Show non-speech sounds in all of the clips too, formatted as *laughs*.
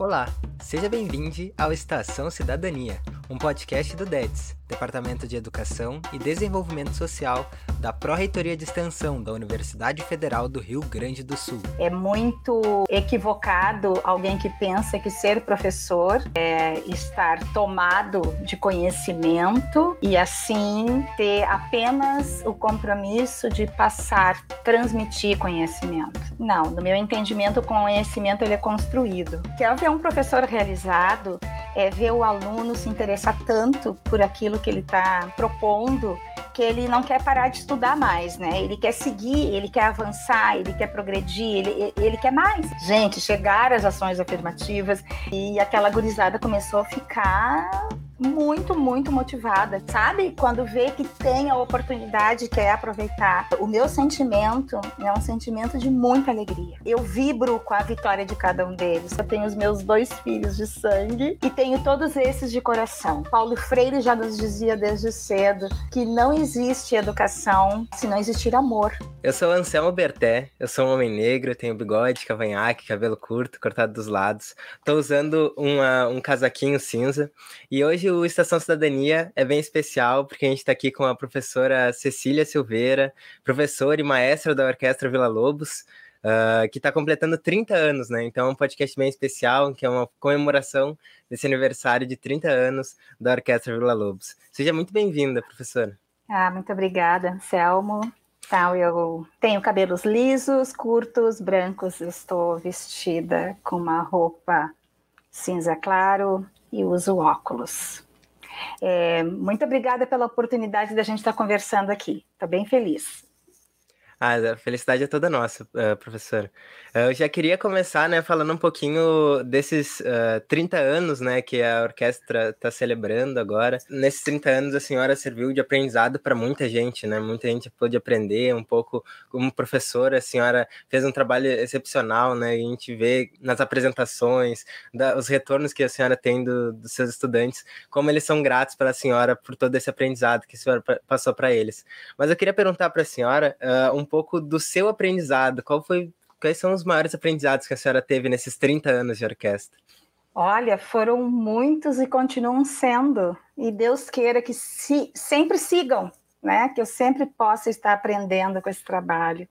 Olá, seja bem-vindo ao Estação Cidadania, um podcast do DEDS, Departamento de Educação e Desenvolvimento Social da Pró-Reitoria de Extensão da Universidade Federal do Rio Grande do Sul. É muito equivocado alguém que pensa que ser professor é estar tomado de conhecimento e assim ter apenas o compromisso de passar, transmitir conhecimento. Não, no meu entendimento, o conhecimento ele é construído. Quer ver um professor realizado é ver o aluno se interessar tanto por aquilo que ele está propondo que ele não quer parar de estudar mais, né? Ele quer seguir, ele quer avançar, ele quer progredir, ele, ele quer mais. Gente, chegaram as ações afirmativas e aquela gurizada começou a ficar muito, muito motivada, sabe? Quando vê que tem a oportunidade, quer aproveitar. O meu sentimento é um sentimento de muita alegria. Eu vibro com a vitória de cada um deles. Eu tenho os meus dois filhos de sangue e tenho todos esses de coração. Paulo Freire já nos dizia desde cedo que não existe educação se não existir amor. Eu sou Anselmo Berté, eu sou um homem negro, tenho bigode, cavanhaque, cabelo curto, cortado dos lados. Tô usando uma, um casaquinho cinza e hoje o Estação Cidadania é bem especial, porque a gente está aqui com a professora Cecília Silveira, professora e maestra da Orquestra Vila Lobos, uh, que está completando 30 anos, né? Então é um podcast bem especial, que é uma comemoração desse aniversário de 30 anos da Orquestra Vila Lobos. Seja muito bem-vinda, professora. Ah, muito obrigada, Selmo. Então, eu tenho cabelos lisos, curtos, brancos, estou vestida com uma roupa cinza claro e uso óculos. É, muito obrigada pela oportunidade da gente estar conversando aqui. Estou bem feliz. Ah, a felicidade é toda nossa, uh, professor. Uh, eu já queria começar, né, falando um pouquinho desses uh, 30 anos, né, que a orquestra está celebrando agora. Nesses 30 anos, a senhora serviu de aprendizado para muita gente, né? Muita gente pôde aprender um pouco como professora. A senhora fez um trabalho excepcional, né? A gente vê nas apresentações, da, os retornos que a senhora tem do, dos seus estudantes, como eles são gratos para a senhora por todo esse aprendizado que a senhora passou para eles. Mas eu queria perguntar para a senhora uh, um pouco do seu aprendizado. Qual foi, quais são os maiores aprendizados que a senhora teve nesses 30 anos de orquestra? Olha, foram muitos e continuam sendo. E Deus queira que se, sempre sigam, né? Que eu sempre possa estar aprendendo com esse trabalho.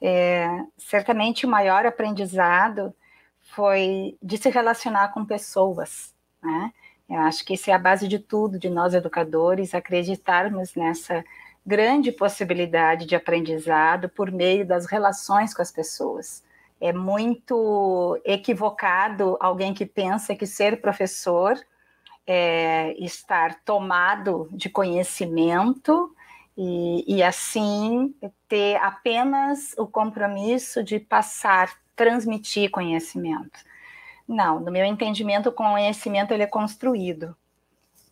É, certamente o maior aprendizado foi de se relacionar com pessoas, né? Eu acho que isso é a base de tudo, de nós educadores, acreditarmos nessa grande possibilidade de aprendizado por meio das relações com as pessoas. É muito equivocado alguém que pensa que ser professor é estar tomado de conhecimento e, e assim ter apenas o compromisso de passar, transmitir conhecimento. Não, no meu entendimento, o conhecimento ele é construído.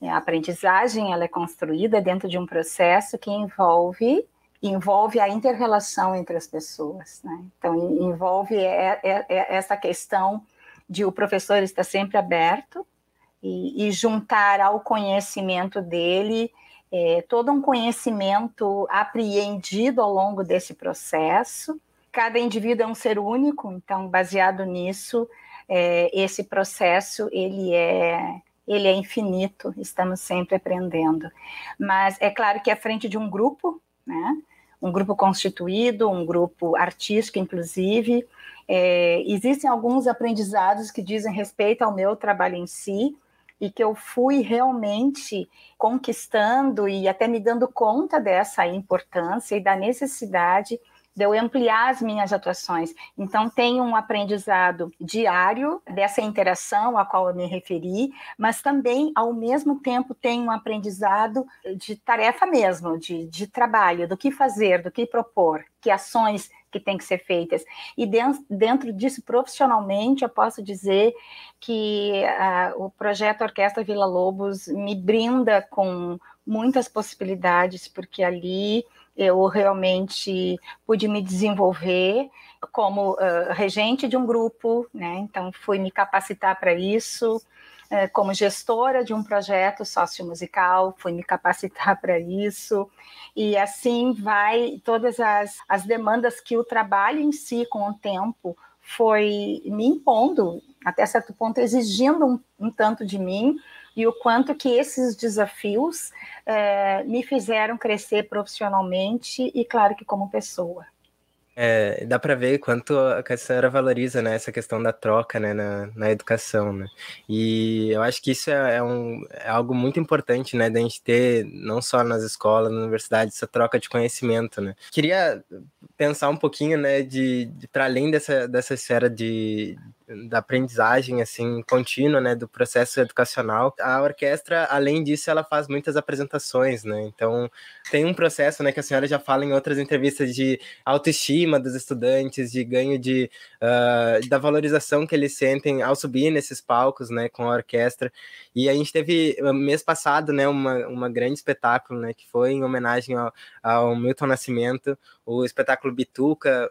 A aprendizagem ela é construída dentro de um processo que envolve envolve a interrelação entre as pessoas, né? Então envolve é, é, é essa questão de o professor estar sempre aberto e, e juntar ao conhecimento dele é, todo um conhecimento apreendido ao longo desse processo. Cada indivíduo é um ser único, então baseado nisso, é, esse processo ele é ele é infinito, estamos sempre aprendendo. Mas é claro que à frente de um grupo, né? um grupo constituído, um grupo artístico, inclusive, é, existem alguns aprendizados que dizem respeito ao meu trabalho em si, e que eu fui realmente conquistando e até me dando conta dessa importância e da necessidade de eu ampliar as minhas atuações. Então, tem um aprendizado diário dessa interação a qual eu me referi, mas também, ao mesmo tempo, tem um aprendizado de tarefa mesmo, de, de trabalho, do que fazer, do que propor, que ações que têm que ser feitas. E dentro, dentro disso, profissionalmente, eu posso dizer que uh, o projeto Orquestra Vila Lobos me brinda com muitas possibilidades, porque ali eu realmente pude me desenvolver como uh, regente de um grupo, né? Então fui me capacitar para isso. Uh, como gestora de um projeto sociomusical, fui me capacitar *laughs* para isso, e assim vai todas as, as demandas que o trabalho em si, com o tempo, foi me impondo, até certo ponto, exigindo um, um tanto de mim, e o quanto que esses desafios é, me fizeram crescer profissionalmente e, claro, que como pessoa. É, dá para ver quanto a senhora valoriza né, essa questão da troca né, na, na educação. Né? E eu acho que isso é, é, um, é algo muito importante né, da gente ter, não só nas escolas, na universidade, essa troca de conhecimento. Né? Queria pensar um pouquinho né, de, de para além dessa, dessa esfera de, da aprendizagem assim contínua, né, do processo educacional. A orquestra, além disso, ela faz muitas apresentações, né? Então, tem um processo, né, que a senhora já fala em outras entrevistas de autoestima dos estudantes, de ganho de uh, da valorização que eles sentem ao subir nesses palcos, né, com a orquestra. E a gente teve mês passado, né, uma, uma grande espetáculo, né, que foi em homenagem ao, ao Milton Nascimento, o espetáculo Bituca,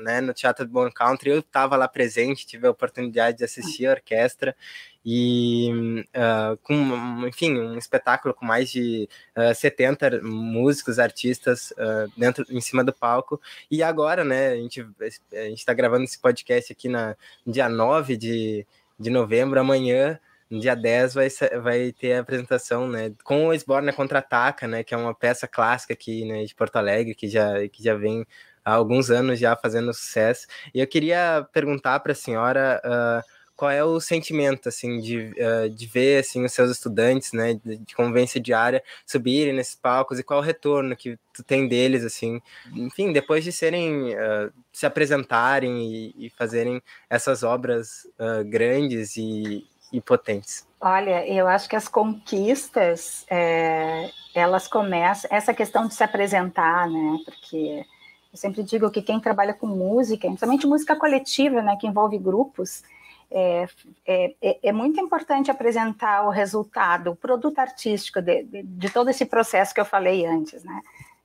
né, no Teatro do Bon Country. Eu estava lá presente, tive a oportunidade de assistir a orquestra e uh, com, enfim, um espetáculo com mais de uh, ah, 70 músicos, artistas uh, dentro, em cima do palco. E agora, né, a gente a está gravando esse podcast aqui na, dia 9 de, de novembro, amanhã, no dia 10 vai, vai ter a apresentação, né, com o Esborna Contra-Ataca, né, que é uma peça clássica aqui, né, de Porto Alegre, que já, que já vem há alguns anos já fazendo sucesso. E eu queria perguntar para a senhora uh, qual é o sentimento, assim, de, uh, de ver, assim, os seus estudantes, né, de, de convivência diária, subirem nesses palcos e qual o retorno que tu tem deles, assim, enfim, depois de serem, uh, se apresentarem e, e, fazerem essas obras grandes e, e potentes? Olha, eu acho que as conquistas, é, elas começam, essa questão de se apresentar, né, porque eu sempre digo que quem trabalha com música, principalmente música coletiva, né, que envolve grupos, é, é, é, é muito importante apresentar o resultado, o produto artístico de, de, de todo esse processo que eu falei antes, né,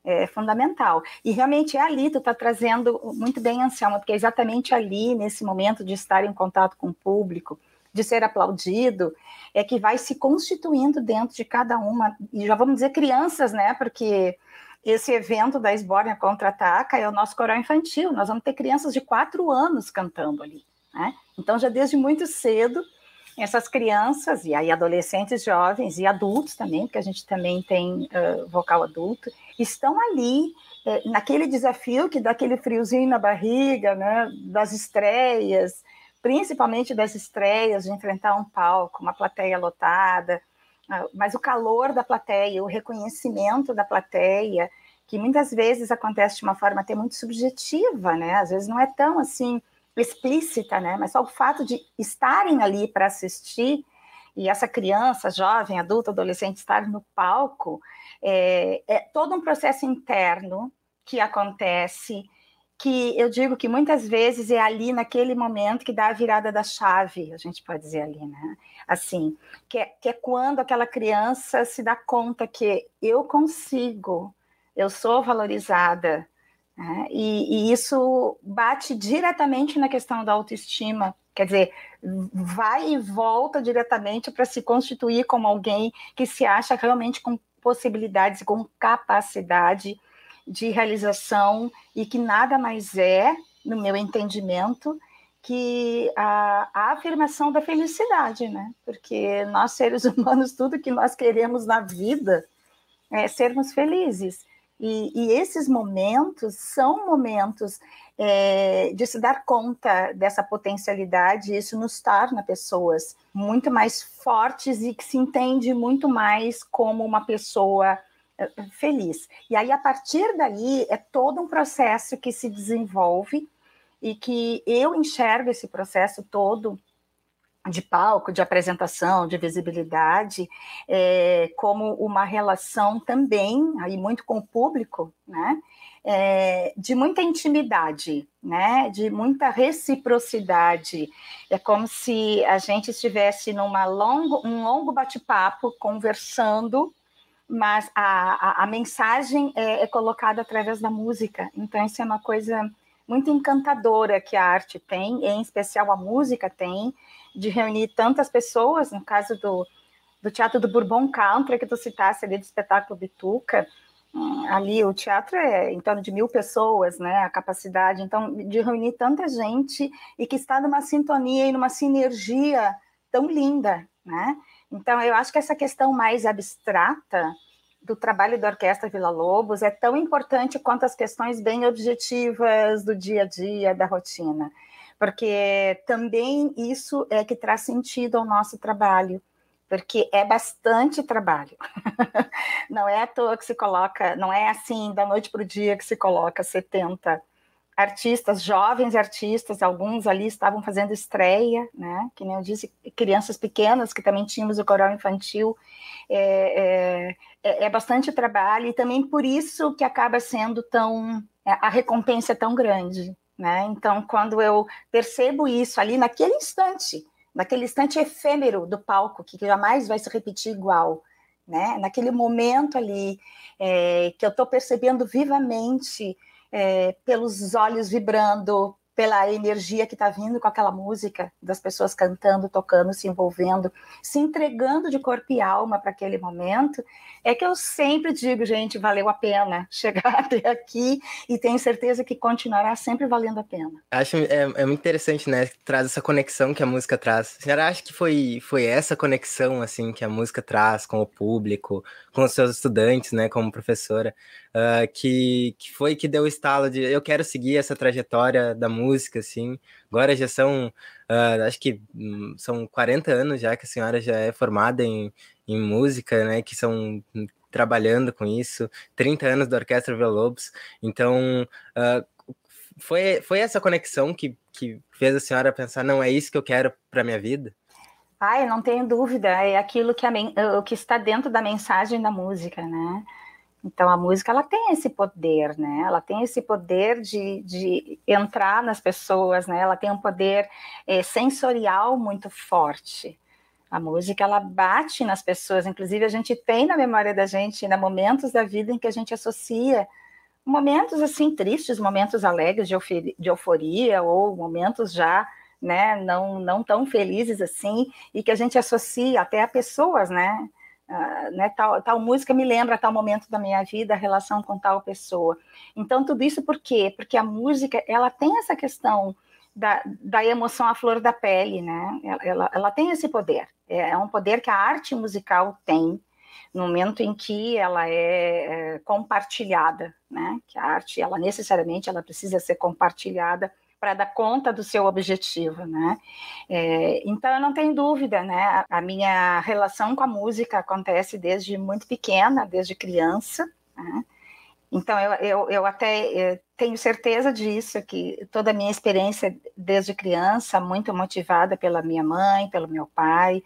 é fundamental. E realmente é ali, tu está trazendo muito bem, Anselmo, porque é exatamente ali, nesse momento de estar em contato com o público, de ser aplaudido, é que vai se constituindo dentro de cada uma, e já vamos dizer crianças, né? Porque esse evento da Esbórnia Contra-Ataca é o nosso coral infantil, nós vamos ter crianças de quatro anos cantando ali, né? Então, já desde muito cedo, essas crianças, e aí adolescentes, jovens e adultos também, porque a gente também tem uh, vocal adulto, estão ali naquele desafio que dá aquele friozinho na barriga, né? Das estreias, principalmente das estreias, de enfrentar um palco, uma plateia lotada, ah, mas o calor da plateia, o reconhecimento da plateia, que muitas vezes acontece de uma forma até muito subjetiva, né? Às vezes não é tão assim explícita, né? Mas só o fato de estarem ali para assistir e essa criança, jovem, adulto, adolescente estar no palco, é, é todo um processo interno que acontece que eu digo que muitas vezes é ali naquele momento que dá a virada da chave, a gente pode dizer ali, né? Assim, que é, que é quando aquela criança se dá conta que eu consigo, eu sou valorizada, né? e, e isso bate diretamente na questão da autoestima, quer dizer, vai e volta diretamente para se constituir como alguém que se acha realmente com possibilidades, com capacidade de realização e que nada mais é, no meu entendimento, que a, a, afirmação da felicidade, né? Porque nós, seres *laughs* humanos, tudo que nós queremos na vida é sermos felizes. E, e esses momentos são momentos é, de se dar conta dessa potencialidade, isso nos torna pessoas muito mais fortes e que se entende muito mais como uma pessoa feliz. E aí, a partir daí, é todo um processo que se desenvolve e que eu enxergo esse processo todo de palco, de apresentação, de visibilidade, é, como uma relação também, aí muito com o público, né? É, de muita intimidade, né? De muita reciprocidade. É como se a gente estivesse numa longo, um longo bate-papo, conversando mas a, a, a mensagem é, é, colocada através da música. Então, isso é uma coisa muito encantadora que a arte tem, em especial a música tem, de reunir tantas pessoas, no caso do, do Teatro do Bourbon Country, que tu citasse ali do espetáculo Bituca, ali o teatro é em torno de mil pessoas, né? A capacidade, então, de reunir tanta gente e que está numa sintonia e numa sinergia tão linda, né? Então, eu acho que essa questão mais abstrata do trabalho da Orquestra Vila Lobos é tão importante quanto as questões bem objetivas do dia a dia, da rotina, porque também isso é que traz sentido ao nosso trabalho porque é bastante trabalho. *laughs* não é à toa que se coloca, não é assim da noite para o dia que se coloca 70 artistas, jovens artistas, alguns ali estavam fazendo estreia, né? Que nem eu disse, crianças pequenas, que também tínhamos o coral infantil, é, é, é bastante trabalho, e também por isso que acaba sendo tão, é, a recompensa é tão grande, né? Então, quando eu percebo isso ali naquele instante, naquele instante efêmero do palco, que jamais vai se repetir igual, né? Naquele momento ali é, que eu estou percebendo vivamente é, pelos olhos vibrando, pela energia que está vindo com aquela música, das pessoas cantando, tocando, se envolvendo, se entregando de corpo e alma para aquele momento, é que eu sempre digo, gente, valeu a pena chegar *laughs* até aqui e tenho certeza que continuará sempre valendo a pena. Acho é, é muito interessante, né? Traz essa conexão que a música traz. A senhora acha que foi, foi essa conexão, assim, que a música traz com o público, com seus estudantes, né, como professora, uh, que, que foi que deu o estalo de eu quero seguir essa trajetória da música, assim. Agora já são, uh, acho que um, são 40 anos já que a senhora já é formada em, em música, né, que são trabalhando com isso, 30 anos da Orquestra Vila Lobos, então uh, foi, foi essa conexão que, que fez a senhora pensar, não, é isso que eu quero para minha vida? Eu não tenho dúvida, é aquilo que, o que está dentro da mensagem da música, né? Então a música ela tem esse poder, né? Ela tem esse poder de, de entrar nas pessoas, né? Ela tem um poder é, sensorial muito forte. A música ela bate nas pessoas, inclusive a gente tem na memória da gente, né, momentos da vida em que a gente associa momentos assim tristes, momentos alegres de euforia ou momentos já né, não, não tão felizes assim, e que a gente associa até a pessoas, né, Uh, né, tal, tal música me lembra tal momento da minha vida, a relação com tal pessoa. Então, tudo isso por quê? Porque a música, ela tem essa questão da, da emoção à flor da pele, né? Ela, ela, ela tem esse poder. É, é um poder que a arte musical tem no momento em que ela é, é compartilhada, né? Que a arte, ela necessariamente, ela precisa ser compartilhada para dar conta do seu objetivo, né? É, então eu não tenho dúvida, né? A, minha relação com a música acontece desde muito pequena, desde criança. Né? Então eu, eu, eu até eu tenho certeza disso que toda a minha experiência desde criança muito motivada pela minha mãe, pelo meu pai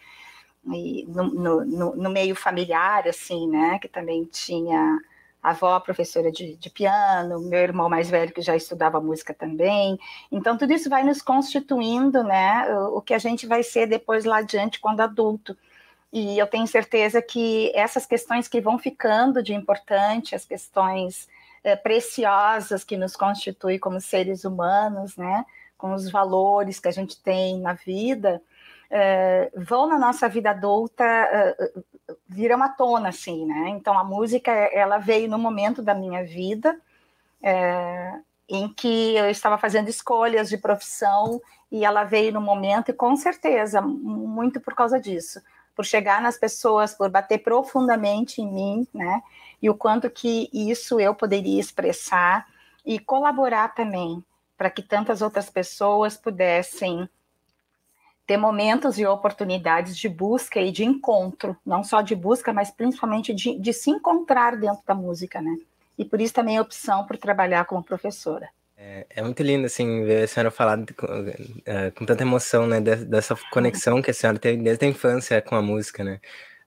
e no, no, no meio familiar assim, né? Que também tinha a avó professora de, de, piano, meu irmão mais velho que já estudava música também. Então, tudo isso vai nos constituindo, né, o, o que a gente vai ser depois lá adiante quando adulto. E eu tenho certeza que essas questões que vão ficando de importante, as questões é, preciosas que nos constituem como seres humanos, né, com os valores que a gente tem na vida, é, vão na nossa vida adulta é, viram à tona, assim, né? Então a música ela veio no momento da minha vida é, em que eu estava fazendo escolhas de profissão e ela veio no momento e com certeza muito por causa disso, por chegar nas pessoas, por bater profundamente em mim, né? E o quanto que isso eu poderia expressar e colaborar também para que tantas outras pessoas pudessem ter momentos e oportunidades de busca e de encontro, não só de busca, mas principalmente de, de se encontrar dentro da música, né? E por isso também a opção por trabalhar como professora. É, é, muito lindo, assim, ver a senhora falar com, uh, com tanta emoção, né, dessa conexão que a senhora teve desde a infância com a música, né.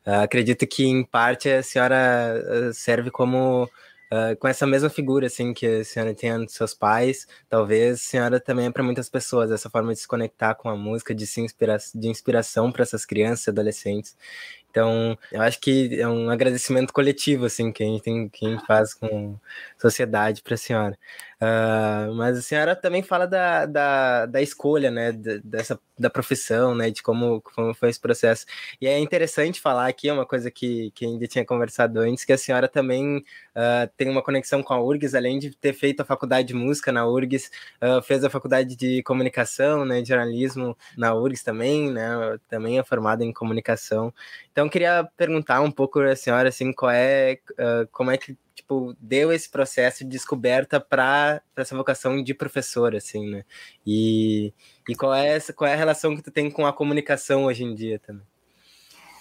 Uh, acredito que, em parte, a senhora serve como Uh, com essa mesma figura assim que a senhora tem dos seus pais, talvez a senhora também é para muitas pessoas essa forma de se conectar com a música, de se inspirar, de inspiração para essas crianças adolescentes. Então, eu acho que é um agradecimento coletivo, assim, que a gente, tem, que a gente faz com sociedade para a senhora. Uh, mas a senhora também fala da, da, da escolha, né, dessa, da profissão, né, de como, como foi esse processo. E é interessante falar aqui, é uma coisa que, que ainda tinha conversado antes, que a senhora também uh, tem uma conexão com a URGS, além de ter feito a faculdade de música na URGS, uh, fez a faculdade de comunicação, né, de jornalismo na URGS também, né, também é formada em comunicação. Então, queria perguntar um pouco a senhora, assim, qual é, como é que tipo, deu esse processo de descoberta para essa vocação de professor, assim, né? E, e qual, é essa, qual é a relação que tu tem com a comunicação hoje em dia também?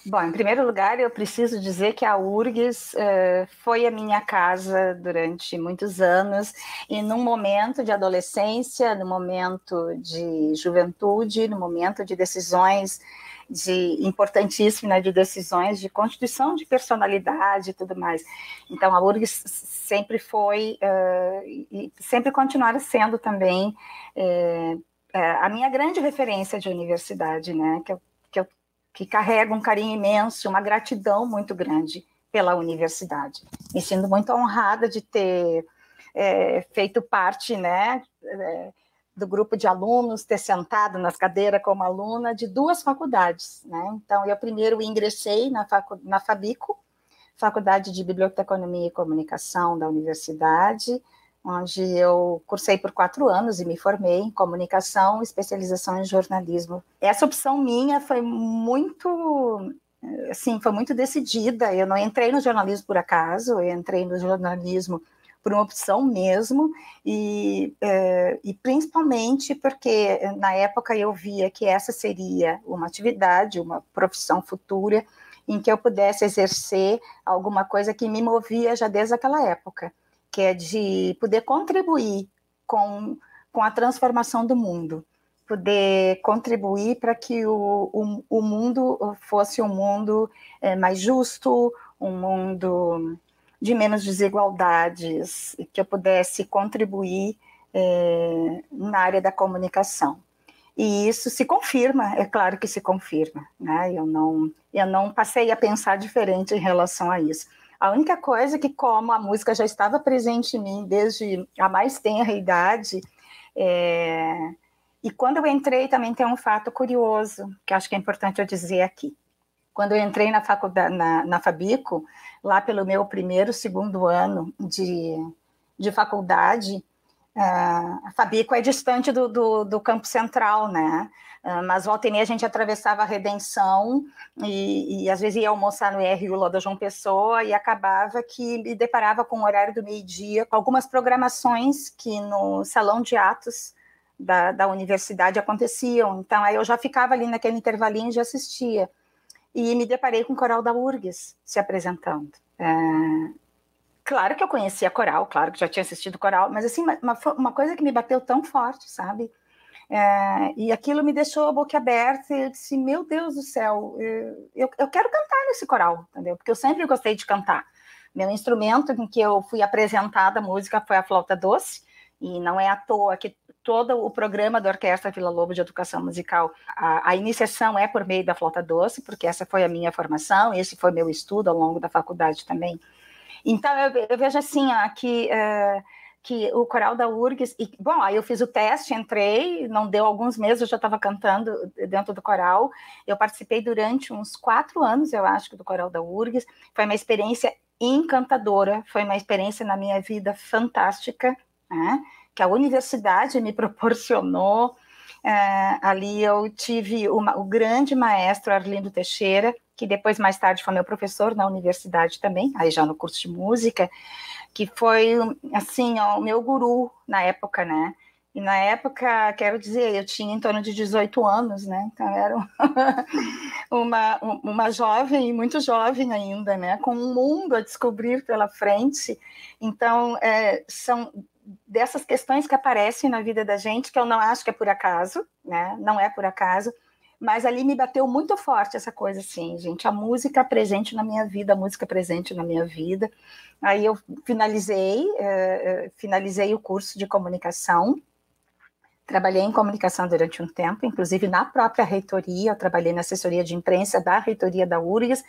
Bom, em primeiro lugar, eu preciso dizer que a URGS uh, foi a minha casa durante muitos anos, e num momento de adolescência, no momento de juventude, no momento de decisões de importantíssimo, né, de decisões de constituição de personalidade e tudo mais. Então, a URGS sempre foi uh, e sempre continuará sendo também uh, a minha grande referência de universidade, né, que eu, que eu que carrega um carinho imenso, uma gratidão muito grande pela universidade. Me sinto muito honrada de ter é, feito parte, né, é, do grupo de alunos, ter sentado nas cadeiras como aluna de duas faculdades. Né? Então, eu primeiro ingressei na, facu na Fabico, Faculdade de Biblioteconomia e Comunicação da Universidade, onde eu cursei por quatro anos e me formei em comunicação, especialização em jornalismo. Essa opção minha foi muito, assim, foi muito decidida. Eu não entrei no jornalismo por acaso, eu entrei no jornalismo por uma opção mesmo, e, é, e principalmente porque na época eu via que essa seria uma atividade, uma profissão futura em que eu pudesse exercer alguma coisa que me movia já desde aquela época, que é de poder contribuir com, com a transformação do mundo, poder contribuir para que o, o, o, mundo fosse um mundo é, mais justo, um mundo de menos desigualdades, que eu pudesse contribuir é, na área da comunicação. E isso se confirma, é claro que se confirma, né? Eu não, eu não passei a pensar diferente em relação a isso. A única coisa é que, como a música já estava presente em mim desde a mais tenra idade, é... e quando eu entrei também tem um fato curioso, que acho que é importante eu dizer aqui. Quando eu entrei na faculdade, na, na Fabico, lá pelo meu primeiro, segundo ano de, de faculdade, uh, a Fabico é distante do, do, do campo central, né? Uh, mas volta e meia a gente atravessava a Redenção e, e, às vezes ia almoçar no RU lá da João Pessoa e acabava que me deparava com o horário do meio-dia, com algumas programações que no salão de atos da, da universidade aconteciam. Então aí eu já ficava ali naquele intervalinho e já assistia e me deparei com o coral da URGS se apresentando. É... Claro que eu conhecia coral, claro que já tinha assistido coral, mas assim, uma, uma coisa que me bateu tão forte, sabe? É... e aquilo me deixou a boca aberta e eu disse, meu Deus do céu, eu, eu quero cantar nesse coral, entendeu? Porque eu sempre gostei de cantar. Meu instrumento em que eu fui apresentada a música foi a flauta doce, e não é à toa que todo o programa da Orquestra Vila Lobo de Educação Musical, a, a, iniciação é por meio da flauta doce, porque essa foi a minha formação, esse foi meu estudo ao longo da faculdade também. Então, eu, eu vejo assim, ó, que, uh, que o coral da URGS, e, bom, aí eu fiz o teste, entrei, não deu alguns meses, eu já estava cantando dentro do coral, eu participei durante uns quatro anos, eu acho, do coral da URGS, foi uma experiência encantadora, foi uma experiência na minha vida fantástica, né? Que a universidade me *laughs* proporcionou. É, ali eu tive uma, o grande maestro Arlindo Teixeira, que depois, mais tarde, foi meu professor na universidade também, aí já no curso de música, que foi, assim, ó, o meu guru na época, né? E na época, quero dizer, eu tinha em torno de 18 anos, né? Então era *laughs* uma, uma jovem, muito jovem ainda, né? Com um mundo a descobrir pela frente. Então, é, são dessas questões que aparecem na vida da gente, que eu não acho que é por acaso, né? Não é por acaso, mas ali me bateu muito forte essa coisa assim, gente, a música presente na minha vida, a música presente na minha vida. Aí eu finalizei, uh, finalizei o curso de comunicação Trabalhei em comunicação durante um tempo, inclusive na própria reitoria, eu trabalhei na assessoria de imprensa da reitoria da URGS,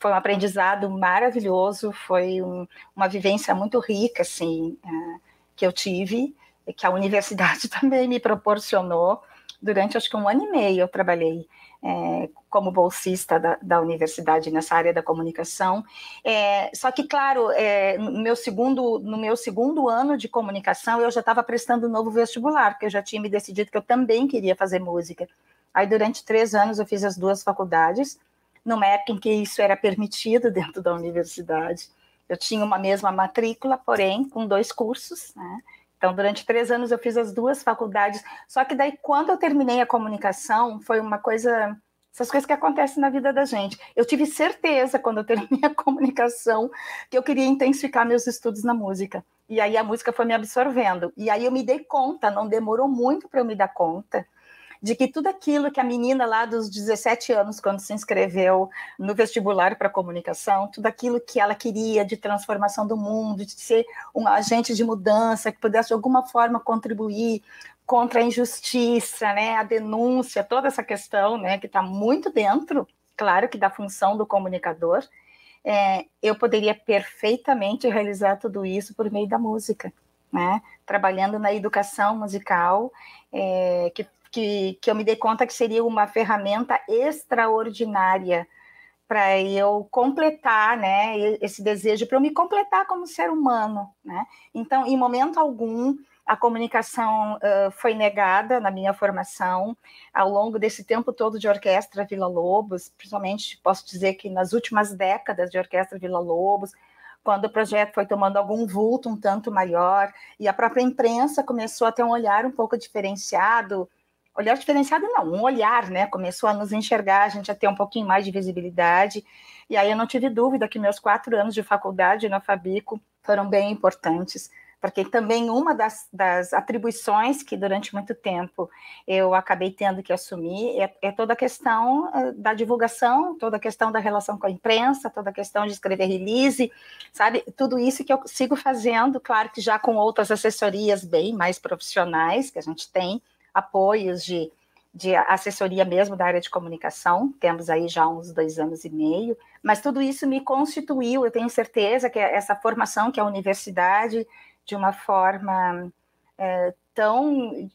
foi um aprendizado maravilhoso, foi um, uma vivência muito rica, assim, uh, que eu tive, que a universidade *laughs* também me proporcionou, durante acho que um ano e meio eu trabalhei é, como bolsista da, da, universidade nessa área da comunicação. É, só que, claro, é, no, meu segundo, no meu segundo ano de comunicação, eu já estava prestando um novo vestibular, porque eu já tinha me decidido que eu também queria fazer música. Aí, durante três anos, eu fiz as duas faculdades, numa época em que isso era permitido *laughs* dentro da universidade. Eu tinha uma mesma matrícula, porém, com dois cursos, né? Então, durante três anos eu fiz as duas faculdades. Só que daí, quando eu terminei a comunicação, foi uma coisa. Essas coisas que acontecem na vida da gente. Eu tive certeza, quando eu terminei a comunicação, que eu queria intensificar meus estudos na música. E aí a música foi me absorvendo. E aí eu me dei conta, não demorou muito para eu me dar conta, de que tudo aquilo que a menina lá dos 17 anos, quando se inscreveu no vestibular para comunicação, tudo aquilo que ela queria de transformação do mundo, de ser um agente de mudança, que pudesse de alguma forma contribuir contra a injustiça, né, a denúncia, toda essa questão, né, que está muito dentro, claro que da função do comunicador, é, eu poderia perfeitamente realizar tudo isso por meio da música, né? Trabalhando na educação musical, é, que que, que eu me dei conta que seria uma ferramenta extraordinária para eu completar, né, esse desejo para eu me completar como ser humano, né? Então, em momento algum, a comunicação uh, foi negada na minha formação ao longo desse tempo todo de orquestra Vila Lobos, principalmente posso dizer que nas últimas décadas de orquestra Vila Lobos, quando o projeto foi tomando algum vulto um tanto maior e a própria imprensa começou a ter um olhar um pouco diferenciado olhar diferenciado não, um olhar, né? Começou a nos enxergar, a gente a ter um pouquinho mais de visibilidade. E aí eu não tive dúvida que meus quatro anos de faculdade na Fabico foram bem importantes, porque também uma das, das atribuições que durante muito tempo eu acabei tendo que assumir é, é, toda a questão eh, da divulgação, toda a questão da relação com a imprensa, toda a questão de escrever release, sabe? Tudo isso que eu sigo fazendo, claro que já com outras assessorias bem mais profissionais que a gente tem, apoios de, de assessoria mesmo da área de comunicação, temos aí já uns dois anos e meio, mas tudo isso me constituiu, eu tenho certeza que essa formação que a universidade, de uma forma é, tão,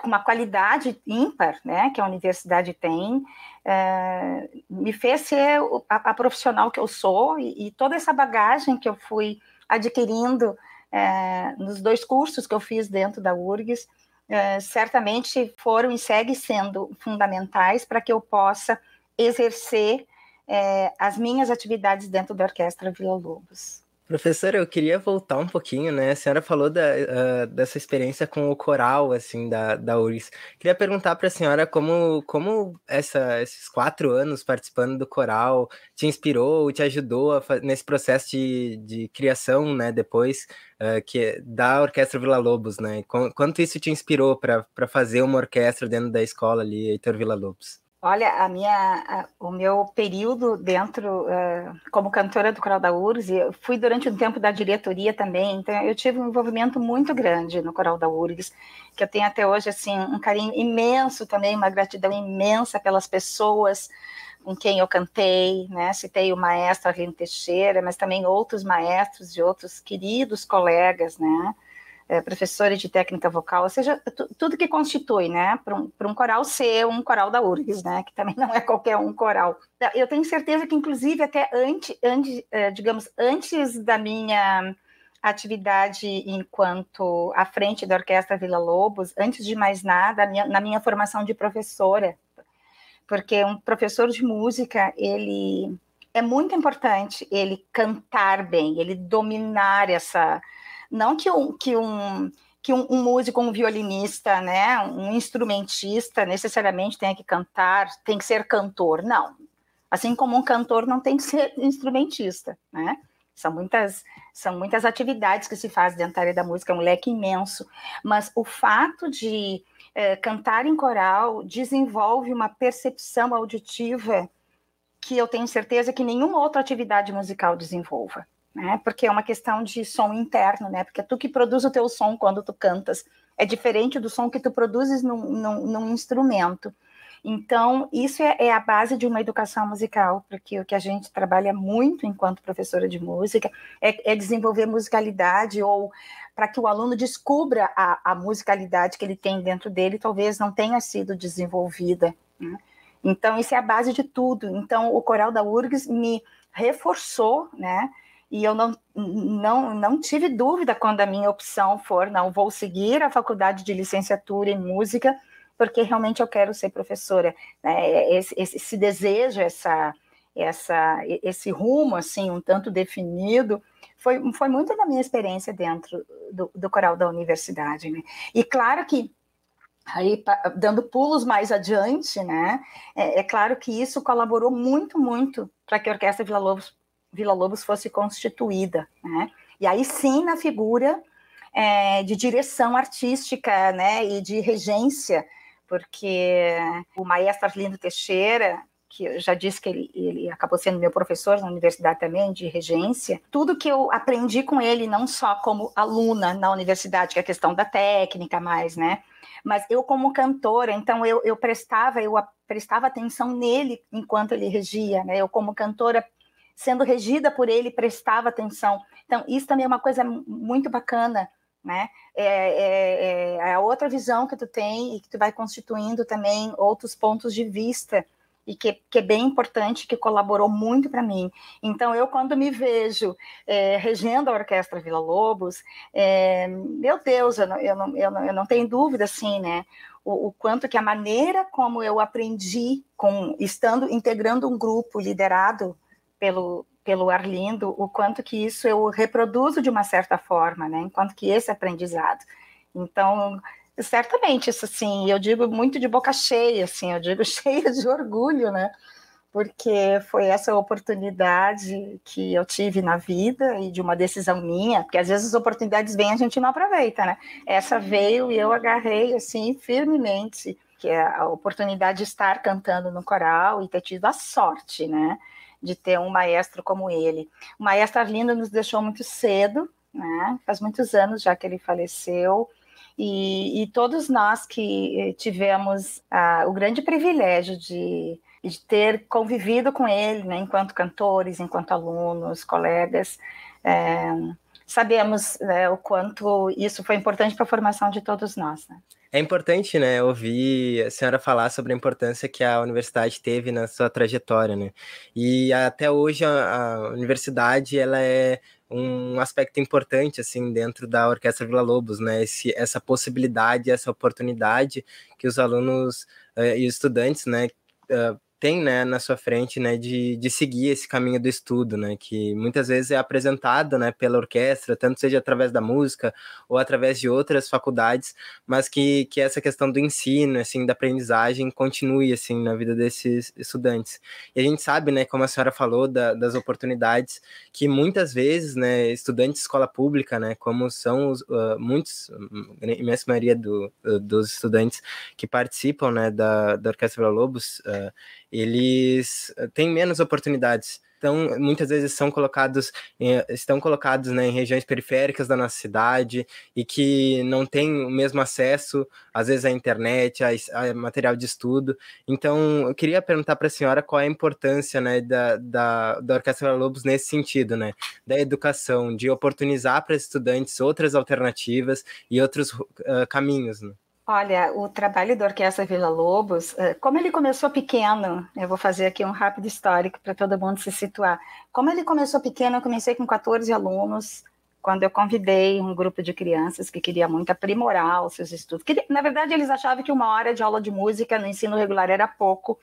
com uma qualidade ímpar, né, que a universidade tem, é, me fez ser a, a, profissional que eu sou e, e, toda essa bagagem que eu fui adquirindo é, nos dois cursos que eu fiz dentro da URGS, é, certamente foram e seguem sendo fundamentais para que eu possa exercer é, as minhas atividades dentro da Orquestra Vila Lobos. Professora, eu queria voltar um pouquinho, né? A senhora falou da, uh, dessa experiência com o coral, assim, da, da URGS. Queria perguntar para a senhora como, como essa, esses quatro anos participando do coral te inspirou, te ajudou a, nesse processo de, de criação, né? Depois, uh, que da Orquestra Vila Lobos, né? Quanto isso te inspirou para fazer uma orquestra dentro da escola ali, Heitor Vila Lobos? Olha, a minha, a, o meu período dentro, uh, como cantora do Coral da URGS, eu fui durante um tempo da diretoria também, então eu tive um envolvimento muito grande no Coral da URGS, que eu tenho até hoje, assim, um carinho imenso também, uma gratidão imensa pelas pessoas com quem eu cantei, né, citei o maestro Arlindo Teixeira, mas também outros maestros e outros queridos colegas, né, é, professores de técnica vocal, ou seja, tudo que constitui, né, para um, um, coral ser um coral da URGS, né, que também *laughs* não é qualquer um coral. Eu tenho certeza que, inclusive, até antes, antes é, digamos, antes da minha atividade enquanto à frente da Orquestra Vila Lobos, antes de mais nada, minha, na minha formação de professora, porque um professor de música, ele é muito importante ele cantar bem, ele dominar essa não que um, que um, que um, um, músico, um violinista, né, um instrumentista necessariamente tenha que cantar, tem que ser cantor, não. Assim como um cantor não tem que ser instrumentista, né? São muitas, são muitas atividades que se faz dentro da área da música, é um leque imenso. Mas o fato de é, cantar em coral desenvolve uma percepção auditiva que eu tenho certeza que nenhuma outra atividade musical desenvolva né? Porque é uma questão de som interno, né? Porque é tu que produz o teu som quando tu cantas. é diferente do som que tu produzes num, num, num instrumento. Então, isso é, é, a base de uma educação musical, porque o que a gente trabalha muito enquanto professora de música é, é desenvolver musicalidade ou para que o aluno descubra a, a, musicalidade que ele tem dentro dele, talvez não tenha sido desenvolvida. Né? Então, isso é a base de tudo. Então, o coral da URGS me reforçou, né? E eu não, não, não tive dúvida quando a minha opção for, não, vou seguir a faculdade de licenciatura em música, porque realmente eu quero ser professora. Né? Esse, esse, esse desejo, essa, essa, esse rumo, assim, um tanto definido, foi, foi muito da minha experiência dentro do, do coral da universidade. Né? E claro que aí dando pulos mais adiante, né? É, é, claro que isso colaborou muito, muito para que a Orquestra Vila Lobos, Vila Lobos fosse constituída, né? E aí sim na figura é, de direção artística, né? E de regência porque o maestro Arlindo Teixeira, que eu já disse que ele, ele, acabou sendo meu professor na universidade também, de regência, tudo que eu aprendi com ele, não só como aluna na universidade, que é a questão da técnica mais, né? Mas eu como cantora, então eu, eu prestava, eu prestava atenção nele enquanto ele regia, né? Eu como cantora, sendo regida por ele, prestava atenção. Então, isso também é uma coisa muito bacana, né? É, é, é, a outra visão que tu tem e que tu vai constituindo também outros pontos de vista e que, que é bem importante, que colaborou muito para mim. Então, eu, quando me vejo é, regendo a Orquestra Vila Lobos, é, meu Deus, eu não, eu, não, eu, não, eu não tenho dúvida, assim, né? O, o, quanto que a maneira como eu aprendi, com estando integrando um grupo liderado pelo, pelo Arlindo, o quanto que isso eu reproduzo de uma certa forma, né? Enquanto que esse aprendizado. Então, certamente, isso assim, eu digo muito de boca cheia, assim, eu digo *laughs* cheia de orgulho, né? Porque foi essa oportunidade que eu tive na vida e de uma decisão minha, porque às vezes as oportunidades vêm a gente não aproveita, né? Essa veio e eu agarrei, assim, firmemente, que é a oportunidade de estar cantando no coral e ter tido a sorte, né? De ter um maestro como ele. O maestro Arlindo nos deixou muito cedo, né? Faz muitos anos já que ele faleceu. E, e todos nós que tivemos ah, o grande privilégio de, de ter convivido com ele, né, enquanto cantores, enquanto alunos, colegas, é, sabemos né, o quanto isso foi importante para a formação de todos nós. Né? É importante, né, ouvir a senhora falar sobre a importância que a universidade teve na sua trajetória, né? E até hoje a, a universidade ela é um aspecto importante assim dentro da Orquestra Vila Lobos, né? Esse, essa possibilidade, essa oportunidade que os alunos uh, e estudantes, né, uh, tem né, na sua frente né, de, de seguir esse caminho do estudo, né, que muitas vezes é apresentado né, pela orquestra, tanto seja através da música ou através de outras faculdades, mas que, que essa questão do ensino, assim, da aprendizagem continue assim na vida desses estudantes. E a gente sabe, né, como a senhora falou, da, das oportunidades que muitas vezes, né, estudantes de escola pública, né, como são os, uh, muitos, a imensa maioria do, uh, dos estudantes que participam, né, da, da Orquestra Vila Lobos, uh, eles eh, têm menos oportunidades. Então, muitas vezes são colocados, estão colocados né, em regiões periféricas da nossa cidade e que não têm o mesmo acesso, às vezes, à internet, a, a material de estudo. Então, eu queria perguntar para a senhora qual é a importância né, da, da, da Orquestra Lobos nesse sentido, né, da educação, de oportunizar para estudantes outras alternativas e outros uh, caminhos. Né? Olha, o trabalho da Orquestra Vila Lobos, eh, como ele começou pequeno, eu vou fazer aqui um rápido histórico para todo mundo se situar. Como ele começou pequeno, eu comecei com 14 alunos, quando eu convidei um grupo de crianças que queria muito aprimorar os seus estudos. Na verdade, eles achavam que uma hora de aula de música no ensino regular era pouco,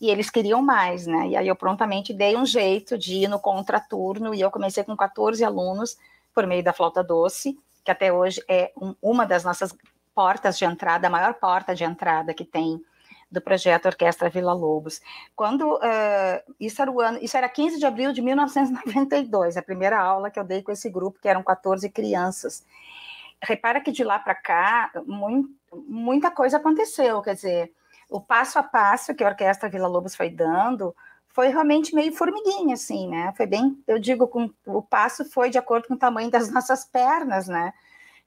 e eles queriam mais, né? E aí eu prontamente dei um jeito de ir no contraturno, e eu comecei com 14 alunos por meio da flauta doce, que até hoje é um, uma das nossas portas de entrada, a maior porta de entrada que tem do projeto Orquestra Vila Lobos. Quando uh, isso era o ano, isso era 15 de abril de 1992, a primeira aula que eu dei com esse grupo, que eram 14 crianças. Repara que de lá para cá muito, muita coisa aconteceu, quer dizer, o passo a passo que a Orquestra Vila Lobos foi dando foi realmente meio formiguinha, assim, né? Foi bem, eu digo, com, o passo foi de acordo com o tamanho das nossas pernas, né?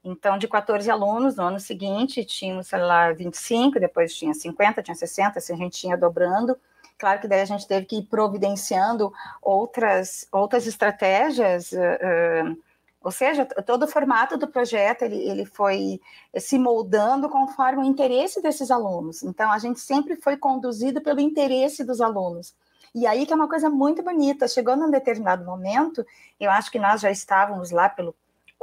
Então, de 14 alunos, no ano seguinte, tínhamos, sei lá, 25, depois tinha 50, tinha 60, assim, a gente tinha dobrando. Claro que daí a gente teve que ir providenciando outras, outras estratégias, uh, ou seja, todo o formato do projeto ele, ele foi se moldando conforme o interesse desses alunos. Então, a gente sempre foi conduzido pelo interesse dos alunos. E aí que é uma coisa muito bonita. Chegou num determinado momento, eu acho que nós já estávamos lá pelo